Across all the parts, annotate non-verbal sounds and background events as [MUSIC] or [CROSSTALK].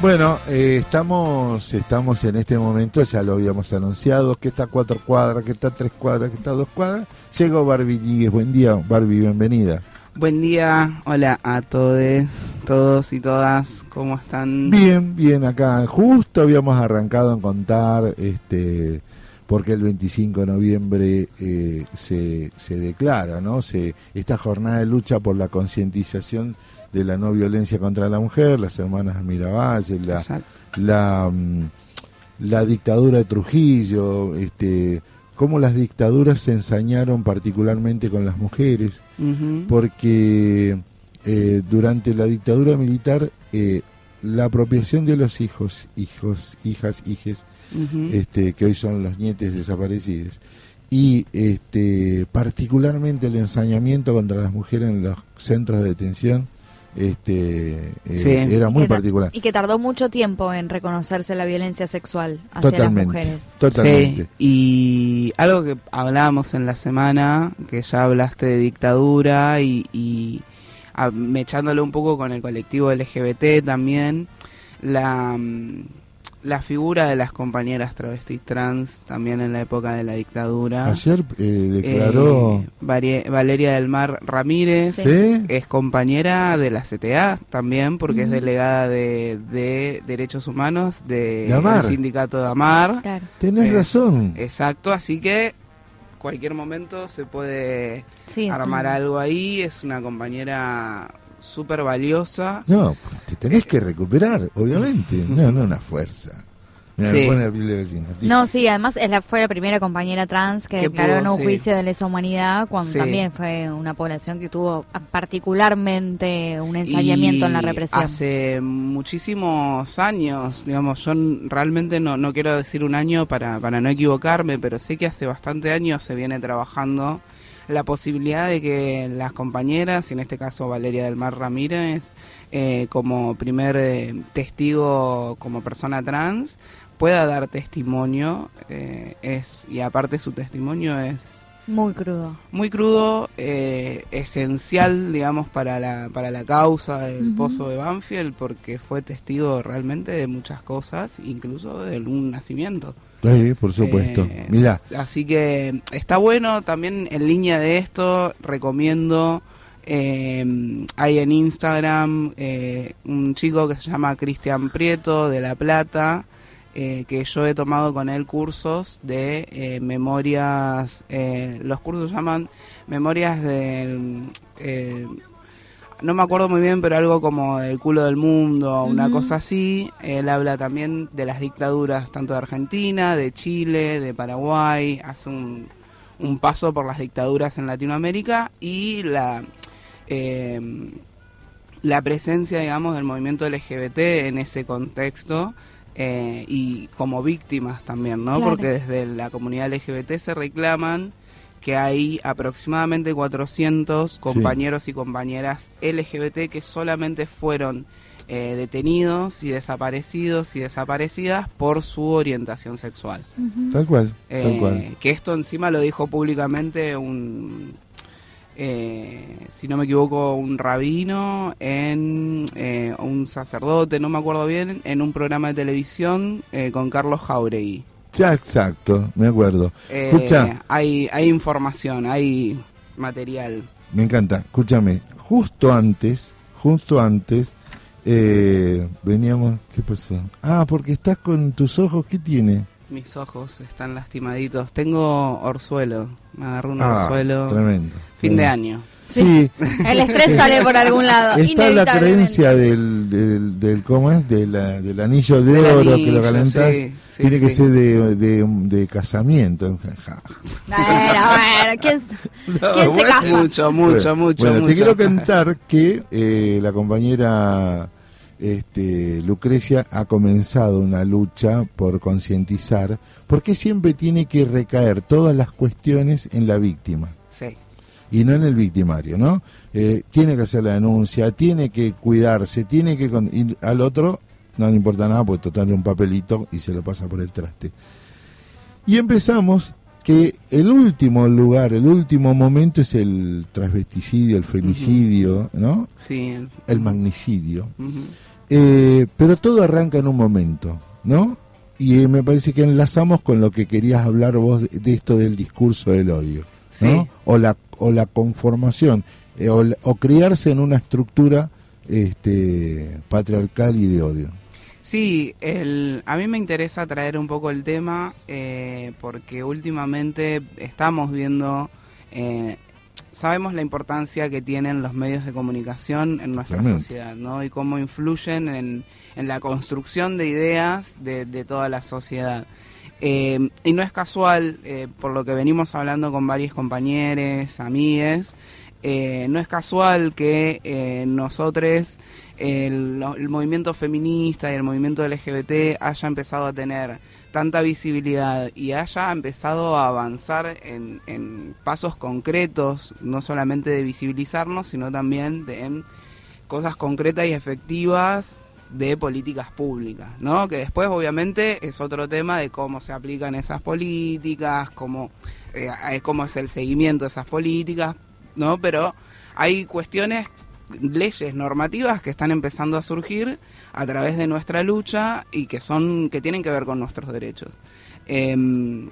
Bueno, eh, estamos, estamos en este momento, ya lo habíamos anunciado, que está a cuatro cuadras, que está a tres cuadras, que está a dos cuadras. Llegó Barbie Lligues. Buen día, Barbie, bienvenida. Buen día, hola a todos, todos y todas, ¿cómo están? Bien, bien, acá. Justo habíamos arrancado en contar, este, porque el 25 de noviembre eh, se, se declara, ¿no? Se, esta jornada de lucha por la concientización de la no violencia contra la mujer, las hermanas Mirabal, la, la, mm, la, dictadura de Trujillo, este, cómo las dictaduras se ensañaron particularmente con las mujeres, porque eh, durante la dictadura militar eh, la apropiación de los hijos, hijos, hijas, hijes, este, que hoy son los nietes desaparecidos, y este, particularmente el ensañamiento contra las mujeres en los centros de detención, este eh, era muy particular. Y que tardó mucho tiempo en reconocerse la violencia sexual hacia las mujeres. totalmente. Y algo que hablábamos en la semana que ya hablaste de dictadura y, y mechándolo un poco con el colectivo LGBT también la mm, la figura de las compañeras travestis trans también en la época de la dictadura. Ayer eh, declaró... Eh, Valeria del Mar Ramírez es compañera de la CTA también porque es delegada de, Derechos Humanos de del sindicato de Amar. Claro. Tenés eh, razón. Exacto, así que cualquier momento se puede armar algo ahí. Es una compañera súper valiosa. No, te tenés que recuperar, obviamente. No, no una fuerza. no, sí, además es la, fue la primera compañera trans que declaró en un juicio de lesa humanidad, cuando también fue una población que tuvo particularmente un ensayamiento en la represión. Hace muchísimos años, digamos, yo realmente no, no quiero decir un año para, para no equivocarme, pero sé que hace bastante años se viene trabajando la posibilidad de que las compañeras, y en este caso Valeria del Mar Ramírez, eh, como primer eh, testigo como persona trans, pueda dar testimonio, eh, es y aparte su testimonio es muy crudo. Muy crudo, esencial, digamos, para la, para la causa del pozo de Banfield, porque fue testigo realmente de muchas cosas, incluso de un nacimiento. Sí, por supuesto. Eh, Mira. Así que está bueno. También en línea de esto, recomiendo. Eh, hay en Instagram eh, un chico que se llama Cristian Prieto de La Plata. que yo he tomado con él cursos de memorias. los cursos llaman memorias del no me acuerdo muy bien, pero algo como el culo del mundo, una cosa así. Él habla también de las dictaduras tanto de Argentina, de Chile, de Paraguay, hace un, un paso por las dictaduras en Latinoamérica y la, eh, la presencia, digamos, del movimiento LGBT en ese contexto. Eh, y como víctimas también, ¿no? Porque desde la comunidad LGBT se reclaman que hay aproximadamente 400 compañeros y compañeras LGBT que solamente fueron eh, detenidos y desaparecidos y desaparecidas por su orientación sexual. Tal cual, tal eh, cual. Que esto encima lo dijo públicamente un, eh, si no me equivoco, un rabino, en un sacerdote, no me acuerdo bien, en un programa de televisión con Carlos Jauregui. Ya, exacto, me acuerdo. Eh, Escucha. Hay, hay información, hay material. Me encanta. Escúchame, justo antes, justo antes, eh, veníamos. ¿Qué pasó? Ah, porque estás con tus ojos, ¿qué tiene? Mis ojos están lastimaditos. Tengo orzuelo. Me agarró un ah, orzuelo. Tremendo. Fin de año. Sí. El estrés sale por algún lado. Está la creencia del, del, del ¿cómo es? del anillo de oro que lo calentás. Tiene que ser de, de, de casamiento. bueno, ¿quién, se casa? Mucho, mucho, mucho. Bueno, te quiero contar que eh, la compañera este, Lucrecia ha comenzado una lucha por concientizar, porque siempre tiene que recaer todas las cuestiones en la víctima y no en el victimario, ¿no? Eh, tiene que hacer la denuncia, tiene que cuidarse, tiene que... ir al otro no le importa nada, pues total un papelito y se lo pasa por el traste. Y empezamos que el último lugar, el último momento es el transvesticidio, el femicidio, ¿no? Sí. El magnicidio. Eh, pero todo arranca en un momento, ¿no? Y me parece que enlazamos con lo que querías hablar vos de, esto del discurso del odio, ¿no? O la, o la conformación, eh, o, criarse en una estructura este, patriarcal y de odio. Sí, el, a mí me interesa traer un poco el tema eh, porque últimamente estamos viendo, eh, sabemos la importancia que tienen los medios de comunicación en nuestra sociedad, ¿no? Y cómo influyen en, en la construcción de ideas de, de toda la sociedad. Eh, y no es casual, eh, por lo que venimos hablando con varios compañeros, amigues, eh, no es casual que nosotros, el, movimiento feminista y el movimiento LGBT haya empezado a tener tanta visibilidad y haya empezado a avanzar en, en pasos concretos, no solamente de visibilizarnos, sino también de en cosas concretas y efectivas de políticas públicas, ¿no? Que después obviamente es otro tema de cómo se aplican esas políticas, cómo, eh, cómo es el seguimiento de esas políticas, ¿no? Pero hay cuestiones, leyes normativas que están empezando a surgir a través de nuestra lucha y que son, que tienen que ver con nuestros derechos. Em,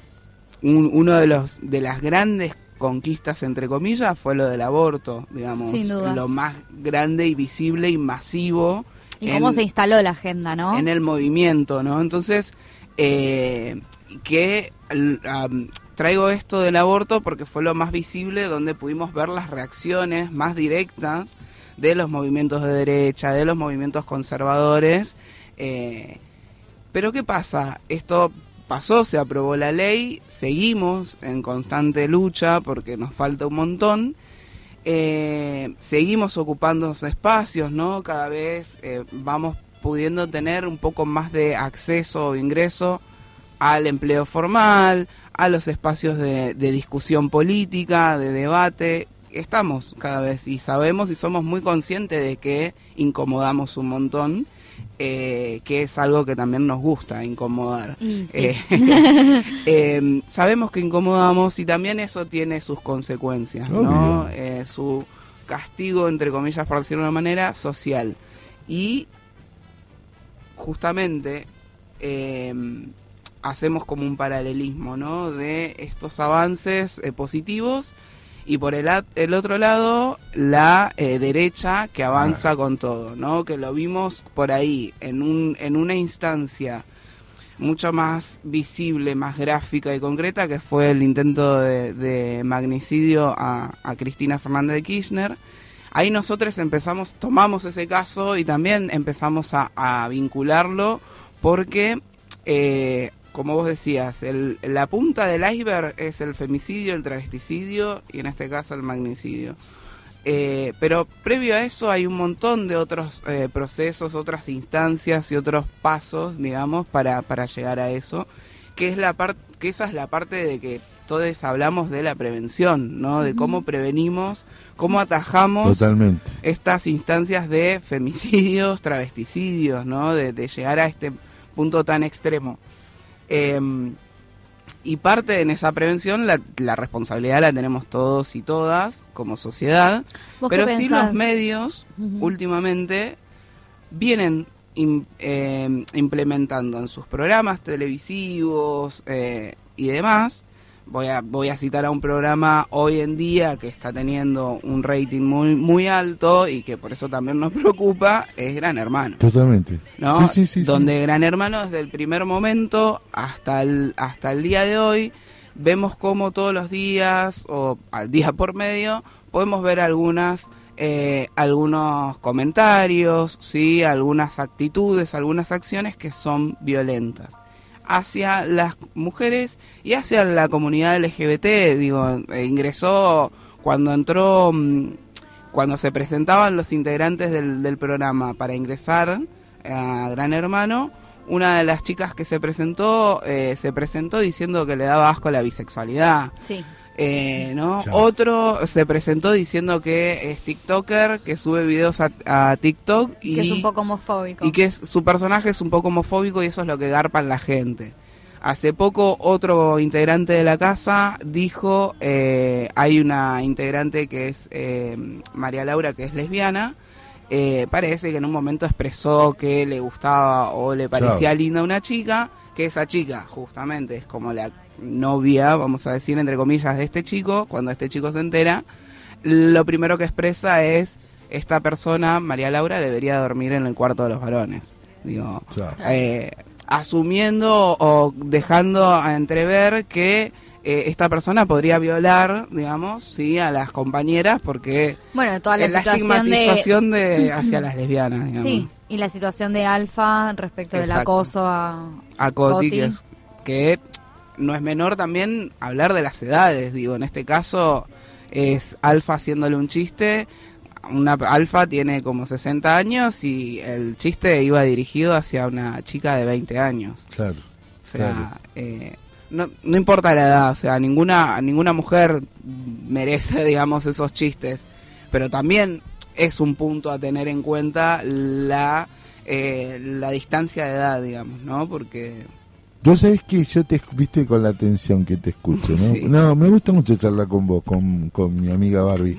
uno de los de las grandes conquistas entre comillas fue lo del aborto, digamos, lo más grande y visible y masivo y cómo se instaló la agenda, ¿no? En el movimiento, ¿no? Entonces, eh, que traigo esto del aborto porque fue lo más visible donde pudimos ver las reacciones más directas de los movimientos de derecha, de los movimientos conservadores. Eh, pero ¿qué pasa? Esto pasó, se aprobó la ley, seguimos en constante lucha porque nos falta un montón eh, seguimos ocupando esos espacios, ¿no? Cada vez eh, vamos pudiendo tener un poco más de acceso o ingreso al empleo formal, a los espacios de, discusión política, de debate. Estamos cada vez y sabemos y somos muy conscientes de que incomodamos un montón eh, que es algo que también nos gusta incomodar. Eh, [LAUGHS] [LAUGHS] em, sabemos que incomodamos y también eso tiene sus consecuencias, ¿no? Eh, su castigo, entre comillas, por decirlo de una manera, social. Y justamente em, hacemos como un paralelismo, ¿no? De estos avances positivos y por el, el otro lado la eh, derecha que avanza con todo, ¿no? Que lo vimos por ahí en un en una instancia mucho más visible, más gráfica y concreta que fue el intento de, magnicidio a, Cristina Fernández de Kirchner. Ahí nosotros empezamos, tomamos ese caso y también empezamos a, vincularlo porque eh, como vos decías, el, la punta del iceberg es el femicidio, el travesticidio y en este caso el magnicidio. Eh, pero previo a eso hay un montón de otros eh, procesos, otras instancias y otros pasos, digamos, para, para llegar a eso, que es la parte que esa es la parte de que todos hablamos de la prevención, ¿no? De cómo prevenimos, cómo atajamos estas instancias de [LAUGHS] femicidios, travesticidios, ¿no? de llegar a este punto tan extremo. Em, y parte en esa prevención, la, responsabilidad la tenemos todos y todas como sociedad, pero sí los medios últimamente vienen em, implementando en sus programas televisivos eh, y demás voy a, voy a citar a un programa hoy en día que está teniendo un rating muy, muy alto y que por eso también nos [LAUGHS] preocupa, es Gran Hermano. Totalmente. ¿no? Sí, sí, sí, Donde Gran Hermano desde el primer momento hasta el, hasta el día de hoy vemos cómo todos los días o al día por medio podemos ver algunas eh, algunos comentarios, sí, algunas actitudes, algunas acciones que son violentas hacia las mujeres y hacia la comunidad LGBT. Digo, eh, ingresó cuando entró, mm, cuando se presentaban los integrantes del, programa para ingresar a Gran Hermano, una de las chicas que se presentó eh, se presentó diciendo que le daba asco la bisexualidad. Sí. Eh, ¿no? Otro se presentó diciendo que es TikToker, que sube videos a, TikTok y que es un poco homofóbico. Y que su personaje es un poco homofóbico y eso es lo que garpan la gente. Hace poco otro integrante de la casa dijo, eh, hay una integrante que es eh, María Laura, que es lesbiana, eh, parece que en un momento expresó que le gustaba o le parecía linda una chica, que esa chica justamente es como la novia, vamos a decir entre comillas, de este chico, cuando este chico se entera, lo primero que expresa es, esta persona, María Laura, debería dormir en el cuarto de los varones. Digo, eh, asumiendo o dejando a entrever que eh, esta persona podría violar, digamos, sí, a las compañeras porque bueno, toda la, estigmatización de... [CLEARS THROAT] hacia las lesbianas, digamos. Sí, y la situación de Alfa respecto del acoso a, a Coti, Que, no es menor también hablar de las edades, digo, en este caso es Alfa haciéndole un chiste una alfa tiene como 60 años y el chiste iba dirigido hacia una chica de 20 años. Claro. O sea, Eh, no, no importa la edad, o sea, ninguna, ninguna mujer merece, [LAUGHS] digamos, esos chistes, pero también es un punto a tener en cuenta la, eh, la distancia de edad, digamos, ¿no? Porque... Yo sabes que yo te viste con la atención que te escucho, ¿no? No, me gusta mucho charlar con vos, con, con mi amiga Barbie,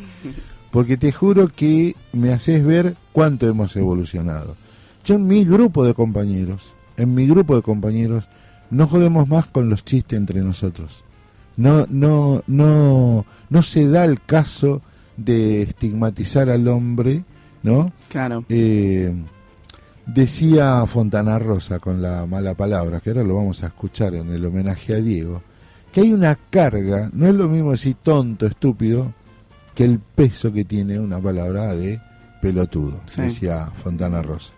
porque te juro que me haces ver cuánto hemos evolucionado. Yo en mi grupo de compañeros, en mi grupo de compañeros, no jodemos más con los chistes entre nosotros. No, no, no, no se da el caso de estigmatizar al hombre, ¿no? Claro. Eh, decía Fontana Rosa con la mala palabra, que ahora lo vamos a escuchar en el homenaje a Diego, que hay una carga, no es lo mismo decir tonto, estúpido, que el peso que tiene una palabra de pelotudo, decía Fontana Rosa.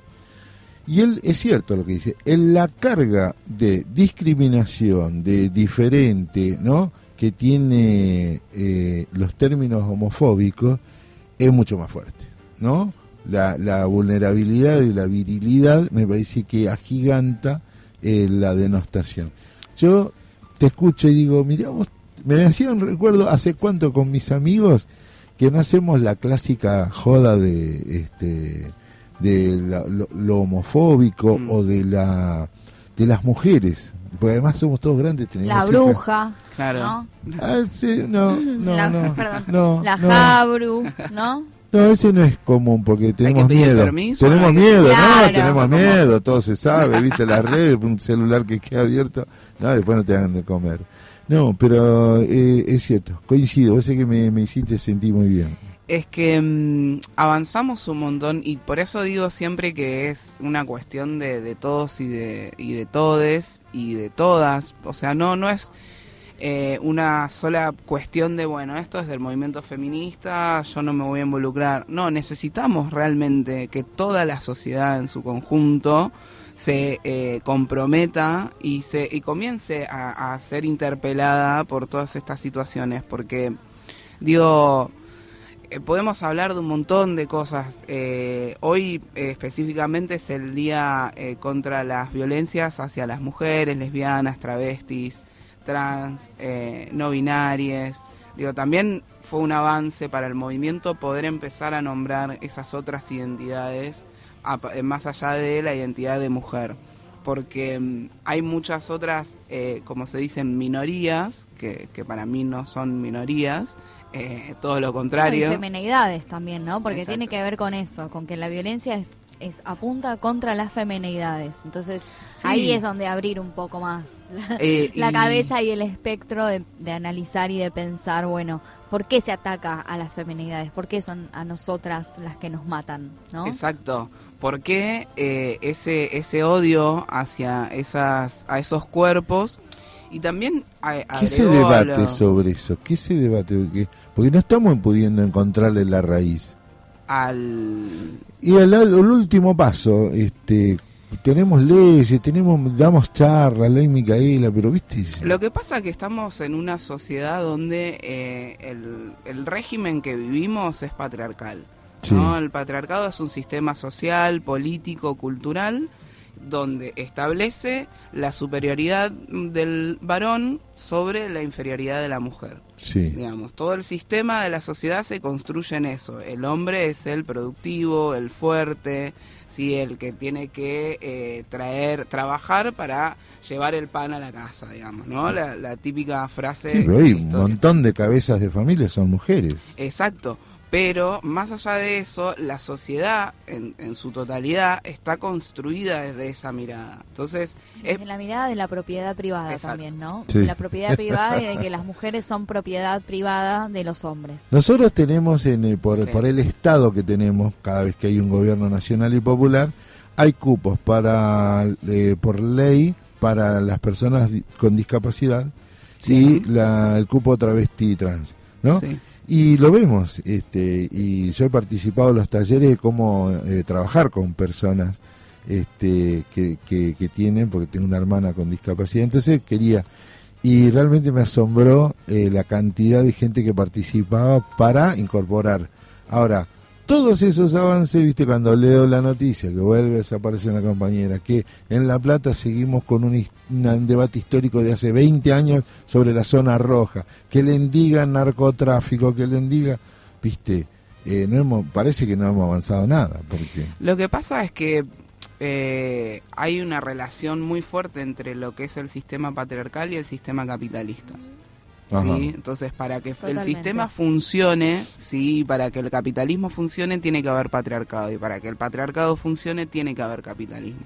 Y él es cierto lo que dice, en la carga de discriminación, de diferente, ¿no? que tiene eh, los términos homofóbicos, es mucho más fuerte, ¿no? La, vulnerabilidad y la virilidad me parece que agiganta eh, la denostación. Yo te escucho y digo, mira, vos me hacían recuerdo hace cuánto con mis amigos que no hacemos la clásica joda de este de lo, homofóbico mm. o de la de las mujeres porque además somos todos grandes tenemos la bruja claro. no ah, no [LAUGHS] [LAUGHS] no la, no, la jabru no no, ese no es común porque tenemos miedo. tenemos miedo, no, tenemos miedo, todo se sabe, viste las redes, un celular que queda abierto, no, después no te hagan de comer. No, pero eh, es cierto, coincido, ese que me, me hiciste sentir muy bien es que mm, avanzamos un montón y por eso digo siempre que es una cuestión de, de todos y de, y de todes y de todas. O sea, no, no es eh, una sola cuestión de, bueno, esto es del movimiento feminista, yo no me voy a involucrar. No, necesitamos realmente que toda la sociedad en su conjunto se eh, comprometa y, se, y comience a, ser interpelada por todas estas situaciones, porque digo eh, podemos hablar de un montón de cosas. Eh, hoy eh, específicamente es el día contra las violencias hacia las mujeres, lesbianas, travestis, trans, no binarias. Digo, también fue un avance para el movimiento poder empezar a nombrar esas otras identidades más allá de la identidad de mujer. Porque mm, hay muchas otras, como se dicen, minorías, que, que para mí no son minorías, eh, todo lo contrario. Y femenidades también, ¿no? Porque tiene que ver con eso, con que la violencia es, es apunta contra las femenidades. Entonces ahí es donde abrir un poco más la, [LAUGHS] eh, cabeza y el espectro de, analizar y de pensar, bueno, ¿por qué se ataca a las femenidades? ¿Por qué son a nosotras las que nos matan? ¿no? Exacto. ¿Por qué eh, ese, ese odio hacia esas, a esos cuerpos? Y también ¿Qué se debate sobre eso? ¿Qué se debate? Porque no estamos pudiendo encontrarle la raíz. Al... Y al, último paso, este tenemos leyes, tenemos damos charlas, ley Micaela, pero viste... Lo que pasa es que estamos en una sociedad donde eh, el, el régimen que vivimos es patriarcal. ¿no? El patriarcado es un sistema social, político, cultural donde establece la superioridad del varón sobre la inferioridad de la mujer. Sí. Digamos, todo el sistema de la sociedad se construye en eso. El hombre es el productivo, el fuerte, sí, el que tiene que eh, traer, trabajar para llevar el pan a la casa, digamos, ¿no? La, típica frase. Sí, pero hay un montón de cabezas de familia son mujeres. Exacto Pero más allá de eso, la sociedad en, en su totalidad está construida desde esa mirada. Entonces, desde la mirada de la propiedad privada también, ¿no? La propiedad privada y de que las mujeres son propiedad privada de los hombres. Nosotros tenemos, en, eh, por, por el Estado que tenemos, cada vez que hay un gobierno nacional y popular, hay cupos para eh, por ley para las personas con discapacidad y la, el cupo travesti trans, ¿no? Y lo vemos, este, y yo he participado en los talleres de cómo eh, trabajar con personas este, que, que, tienen, porque tengo una hermana con discapacidad, entonces quería, y realmente me asombró eh, la cantidad de gente que participaba para incorporar. Ahora, todos esos avances, viste, cuando leo la noticia que vuelve a desaparecer una compañera, que en La Plata seguimos con un, debate histórico de hace 20 años sobre la zona roja, que le indigan narcotráfico, que le indiga, viste, eh, no hemos, parece que no hemos avanzado nada. Porque... Lo que pasa es que eh, hay una relación muy fuerte entre lo que es el sistema patriarcal y el sistema capitalista. ¿Sí? Entonces, para que el sistema funcione, sí, para que el capitalismo funcione, tiene que haber patriarcado. Y para que el patriarcado funcione, tiene que haber capitalismo.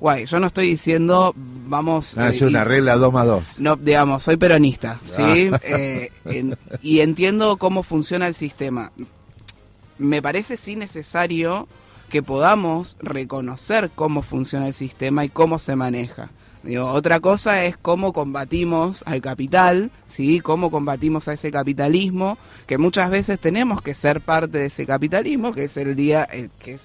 Guay, yo no estoy diciendo, vamos... Ah, es una regla 2 más 2. No, digamos, soy peronista, ¿sí? Ah. Eh, y entiendo cómo funciona el sistema. Me parece sí necesario que podamos reconocer cómo funciona el sistema y cómo se maneja otra cosa es cómo combatimos al capital, ¿sí? Cómo combatimos a ese capitalismo, que muchas veces tenemos que ser parte de ese capitalismo, que es el día, el que es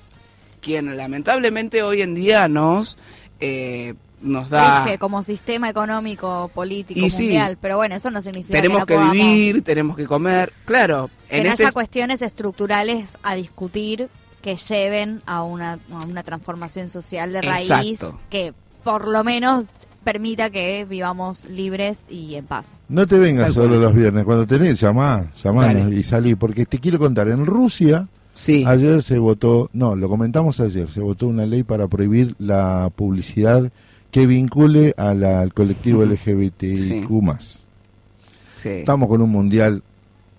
quien lamentablemente hoy en día nos eh, nos da como sistema económico político mundial. Pero bueno eso no significa tenemos que, vivir tenemos que comer. Claro en que este haya cuestiones estructurales a discutir que lleven a una, a una transformación social de raíz que por lo menos permita que vivamos libres y en paz. No te vengas solo los viernes, cuando tenés, llamá, llamá y salí, porque te quiero contar, en Rusia sí. ayer se votó, no, lo comentamos ayer, se votó una ley para prohibir la publicidad que vincule al colectivo LGBTIQ+. Sí. Estamos con un mundial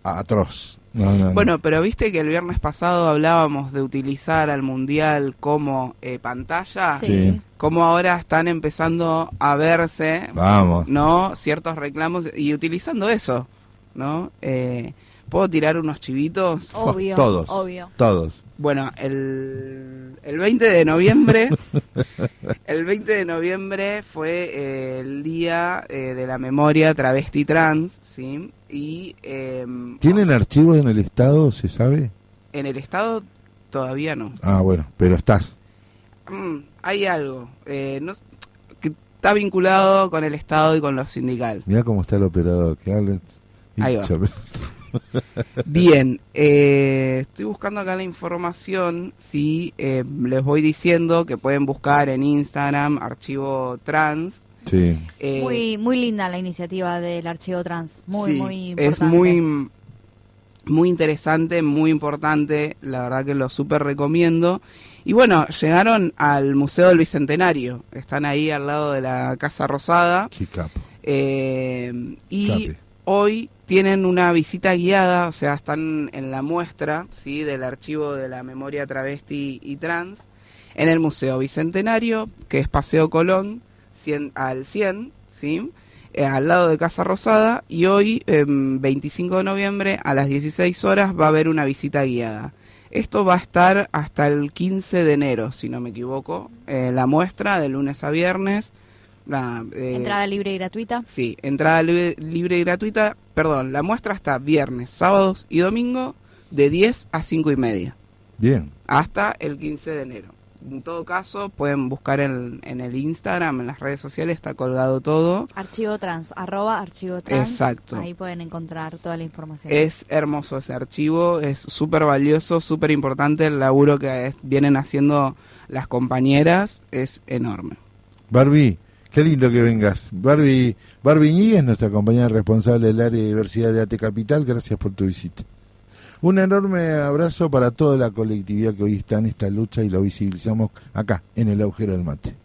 atroz. Bueno, pero viste que el viernes pasado hablábamos de utilizar al mundial como eh, pantalla. Sí. Como ahora están empezando a verse, Vamos. ¿no? Ciertos reclamos y utilizando eso, ¿no? Eh, ¿Puedo tirar unos chivitos? Obvio. Todos. Obvio. Todos. Bueno, el, el 20 de noviembre, [LAUGHS] el 20 de noviembre fue eh, el día de la memoria travesti trans, ¿sí? Y, em, ¿Tienen archivos en el Estado, se sabe? En el Estado todavía no. Ah, bueno, pero estás. Mm, hay algo. Eh, no, que está vinculado con el Estado y con lo sindical. Mira cómo está el operador, que hablen. Ahí va. [LAUGHS] Bien, eh, estoy buscando acá la información, sí, eh, les voy diciendo que pueden buscar en Instagram archivo trans Sí. Eh, muy, muy linda la iniciativa del archivo trans. Muy, muy importante. Es muy, muy interesante, muy importante. La verdad que lo súper recomiendo. Y bueno, llegaron al Museo del Bicentenario. Están ahí al lado de la Casa Rosada. Qué capo. Eh, y hoy tienen una visita guiada, o sea, están en la muestra ¿sí? del archivo de la memoria travesti y trans en el Museo Bicentenario, que es Paseo Colón al 100, ¿sí? Eh, al lado de Casa Rosada, y hoy, 25 de noviembre, a las 16 horas, va a haber una visita guiada. Esto va a estar hasta el 15 de enero, si no me equivoco, eh, la muestra de lunes a viernes. La, eh, entrada libre y gratuita. Sí, entrada libre y gratuita. Perdón, la muestra está viernes, sábados y domingo de 10 a 5 y media. Bien. Hasta el 15 de enero en todo caso, pueden buscar en, en, el Instagram, en las redes sociales, está colgado todo. Archivo trans, arroba archivo trans. Exacto. Ahí pueden encontrar toda la información. Es hermoso ese archivo, es súper valioso, súper importante. El laburo que vienen haciendo las compañeras es enorme. Barbie, qué lindo que vengas. Barbie, Barbie es nuestra compañera responsable del área de diversidad de AT Capital. Gracias por tu visita. Un enorme abrazo para toda la colectividad que hoy está en esta lucha y lo visibilizamos acá, en el agujero del mate.